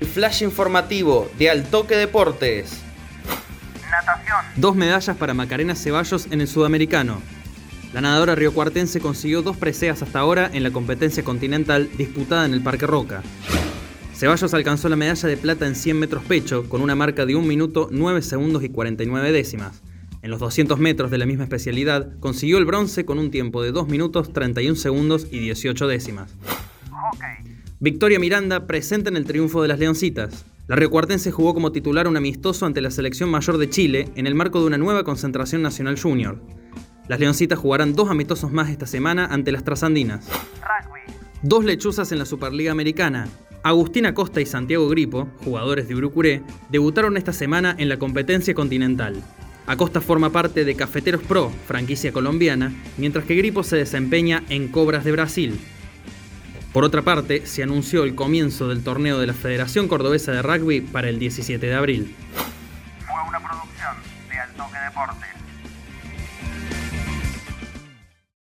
El flash informativo de Altoque Deportes. Natación. Dos medallas para Macarena Ceballos en el Sudamericano. La nadadora riocuartense consiguió dos preseas hasta ahora en la competencia continental disputada en el Parque Roca. Ceballos alcanzó la medalla de plata en 100 metros pecho con una marca de 1 minuto 9 segundos y 49 décimas. En los 200 metros de la misma especialidad consiguió el bronce con un tiempo de 2 minutos 31 segundos y 18 décimas. Hockey. Victoria Miranda presente en el triunfo de las Leoncitas. La riocuartense jugó como titular un amistoso ante la selección mayor de Chile en el marco de una nueva concentración nacional junior. Las Leoncitas jugarán dos amistosos más esta semana ante las trasandinas. Dos lechuzas en la Superliga Americana. Agustina Costa y Santiago Gripo, jugadores de Urucuré, debutaron esta semana en la competencia continental. Acosta forma parte de Cafeteros Pro, franquicia colombiana, mientras que Gripo se desempeña en Cobras de Brasil. Por otra parte, se anunció el comienzo del torneo de la Federación Cordobesa de Rugby para el 17 de abril. Fue una producción de Altoque Deportes.